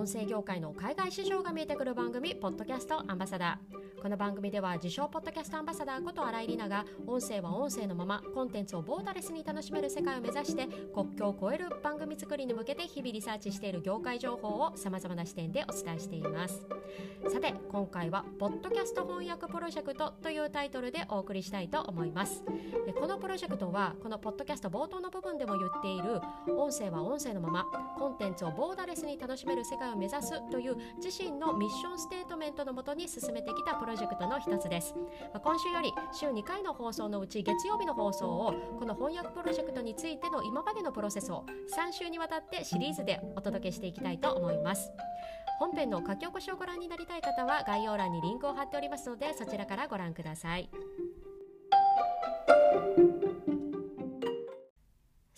音声業界の海外市場が見えてくる番組ポッドキャストアンバサダー。この番組では自称ポッドキャストアンバサダーこと新井里奈が音声は音声のままコンテンツをボーダレスに楽しめる世界を目指して国境を越える番組作りに向けて日々リサーチしている業界情報をさまざまな視点でお伝えしていますさて今回はポッドキャスト翻訳プロジェクトというタイトルでお送りしたいと思います。このプロジェクトはこのポッドキャスト冒頭の部分でも言っている音声は音声のままコンテンツをボーダレスに楽しめる世界を目指すという自身のミッションステートメントのもとに進めてきたプロジェクト。ロジェクトの一つです、ま今週より週2回の放送のうち月曜日の放送をこの翻訳プロジェクトについての今までのプロセスを3週にわたってシリーズでお届けしていきたいと思います。本編の書き起こしをご覧になりたい方は概要欄にリンクを貼っておりますのでそちらからご覧ください。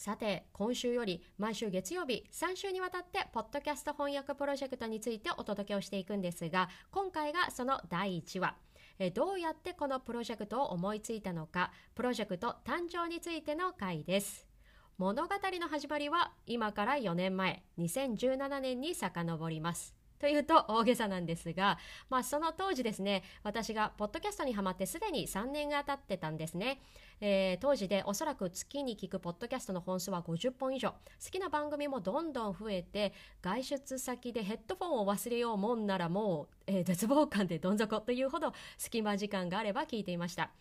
さて今週より毎週月曜日3週にわたってポッドキャスト翻訳プロジェクトについてお届けをしていくんですが今回がその第1話。えどうやってこのプロジェクトを思いついたのかプロジェクト誕生についての回です。物語の始まりは今から4年前2017年に遡ります。というと大げさなんですが、まあ、その当時ですね私がポッドキャストにハマってすでに3年が経ってたんですね、えー、当時でおそらく月に聞くポッドキャストの本数は50本以上。好きな番組もどんどん増えて外出先でヘッドフォンを忘れようもんならもう、えー、絶望感でどん底というほど隙間時間があれば聞いていました。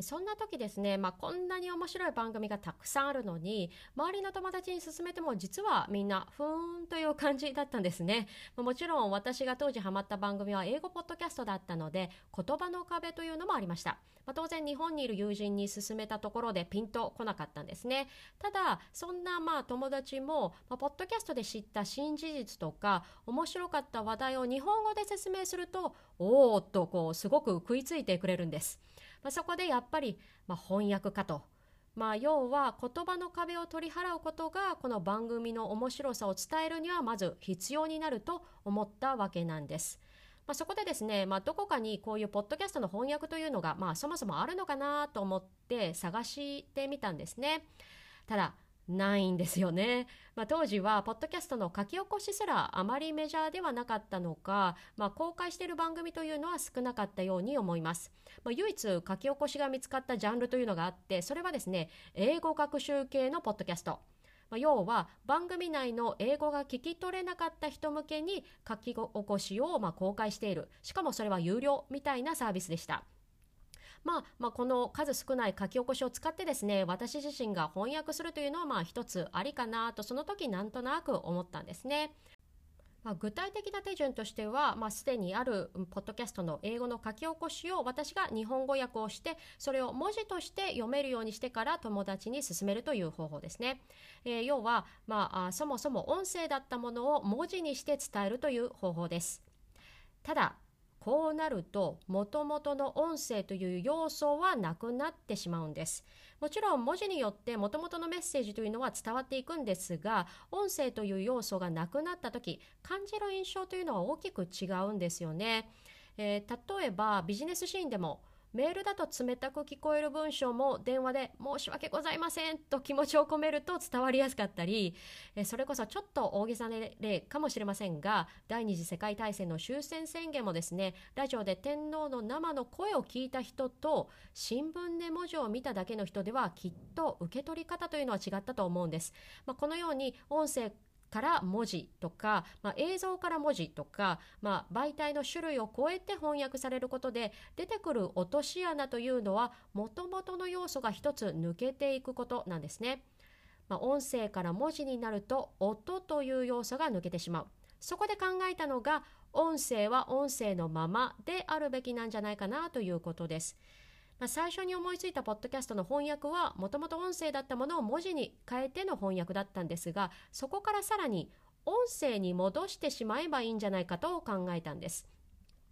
そんな時ですね、まあ、こんなに面白い番組がたくさんあるのに周りの友達に勧めても実はみんなふーんという感じだったんですね。もちろん私が当時ハマった番組は英語ポッドキャストだったので言葉の壁というのもありました、まあ、当然日本にいる友人に勧めたところでピンとこなかったんですね。ただそんなまあ友達も、まあ、ポッドキャストで知った新事実とか面白かった話題を日本語で説明するとおおっとこうすごく食いついてくれるんです。まあ、そこでやっぱり、まあ、翻訳家と、まあ、要は言葉の壁を取り払うことがこの番組の面白さを伝えるにはまず必要になると思ったわけなんです。まあ、そこでですね、まあ、どこかにこういうポッドキャストの翻訳というのが、まあ、そもそもあるのかなと思って探してみたんですね。ただないんですよね。まあ、当時はポッドキャストの書き起こしすらあまりメジャーではなかったのか、まあ、公開している番組というのは少なかったように思います。まあ、唯一書き起こしが見つかったジャンルというのがあってそれはですね英語学習系のポッドキャスト。まあ、要は番組内の英語が聞き取れなかった人向けに書き起こしをまあ公開しているしかもそれは有料みたいなサービスでした。まあ、まあ、この数少ない書き起こしを使ってですね私自身が翻訳するというのはまあ一つありかなとその時なんとなく思ったんですね。まあ、具体的な手順としては、まあ、すでにあるポッドキャストの英語の書き起こしを私が日本語訳をしてそれを文字として読めるようにしてから友達に進めるという方法ですね。えー、要は、まあ、そもそも音声だったものを文字にして伝えるという方法です。ただこうなるともともとの音声という要素はなくなってしまうんです。もちろん文字によってもともとのメッセージというのは伝わっていくんですが音声という要素がなくなった時感じる印象というのは大きく違うんですよね、えー、例えばビジネスシーンでもメールだと冷たく聞こえる文章も電話で申し訳ございませんと気持ちを込めると伝わりやすかったりそれこそちょっと大げさな例かもしれませんが第二次世界大戦の終戦宣言もですねラジオで天皇の生の声を聞いた人と新聞で文字を見ただけの人ではきっと受け取り方というのは違ったと思うんです。まあ、このように音声から文字とか、まあ、映像から文字とか、まあ、媒体の種類を超えて翻訳されることで出てくる落とし穴というのはもともとの要素が一つ抜けていくことなんですね。まあ、音声から文字になると音という要素が抜けてしまう。そこで考えたのが音声は音声のままであるべきなんじゃないかなということです。まあ、最初に思いついたポッドキャストの翻訳はもともと音声だったものを文字に変えての翻訳だったんですがそこからさらに音声に戻してしまえばいいんじゃないかと考えたんです。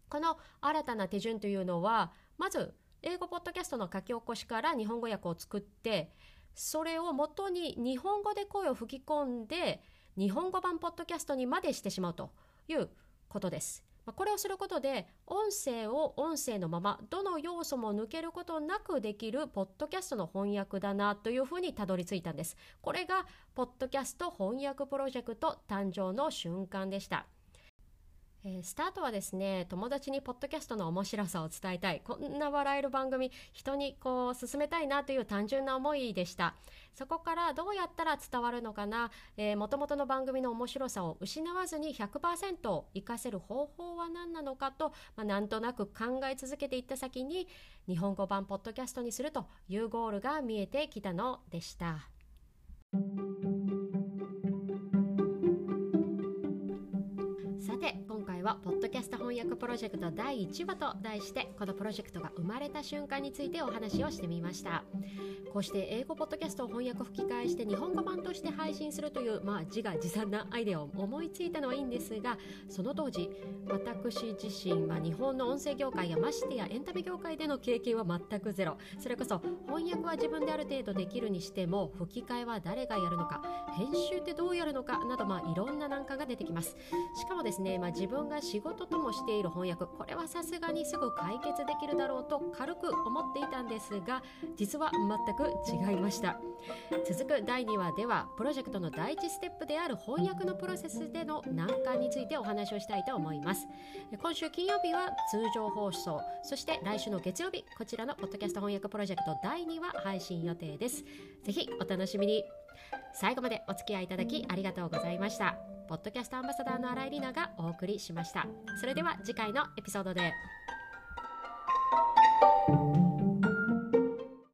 この新たな手順というのはまず英語ポッドキャストの書き起こしから日本語訳を作ってそれをもとに日本語で声を吹き込んで日本語版ポッドキャストにまでしてしまうということです。まこれをすることで音声を音声のままどの要素も抜けることなくできるポッドキャストの翻訳だなというふうにたどり着いたんです。これがポッドキャスト翻訳プロジェクト誕生の瞬間でした。えー、スタートはですね友達にポッドキャストの面白さを伝えたいこんな笑える番組人にこう進めたいなという単純な思いでしたそこからどうやったら伝わるのかなもともとの番組の面白さを失わずに100%を活かせる方法は何なのかと、まあ、なんとなく考え続けていった先に日本語版ポッドキャストにするというゴールが見えてきたのでした。はポッドキャスト翻訳プロジェクト第1話と題してこのプロジェクトが生まれた瞬間についてお話をしてみました。こうして英語ポッドキャストを翻訳吹き替えして日本語版として配信するというまあ自画自賛なアイデアを思いついたのはいいんですがその当時私自身は日本の音声業界やましてやエンタメ業界での経験は全くゼロ。それこそ翻訳は自分である程度できるにしても吹き替えは誰がやるのか編集ってどうやるのかなどまあいろんな難関が出てきます。しかもですね、まあ、自分がが仕事ともしている翻訳。これはさすがにすぐ解決できるだろうと軽く思っていたんですが実は全く違いました。続く第2話ではプロジェクトの第1ステップである翻訳のプロセスでの難関についてお話をしたいと思います。今週金曜日は通常放送。そして来週の月曜日こちらのポッドキャスト翻訳プロジェクト第2話配信予定です。ぜひお楽しみに。最後までお付き合いいただきありがとうございました。ポッドキャストアンバサダーの新井里奈がお送りしました。それでは次回のエピソードで。